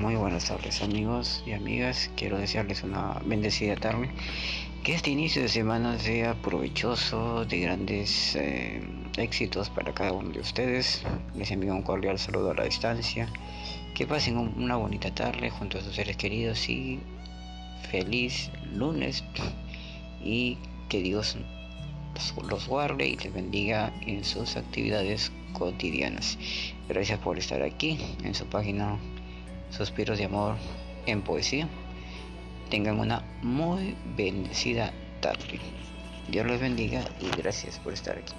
Muy buenas tardes amigos y amigas. Quiero desearles una bendecida tarde. Que este inicio de semana sea provechoso, de grandes eh, éxitos para cada uno de ustedes. Les envío un cordial saludo a la distancia. Que pasen una bonita tarde junto a sus seres queridos y feliz lunes. Y que Dios los guarde y les bendiga en sus actividades cotidianas. Gracias por estar aquí en su página Suspiros de Amor en Poesía. Tengan una muy bendecida tarde. Dios los bendiga y gracias por estar aquí.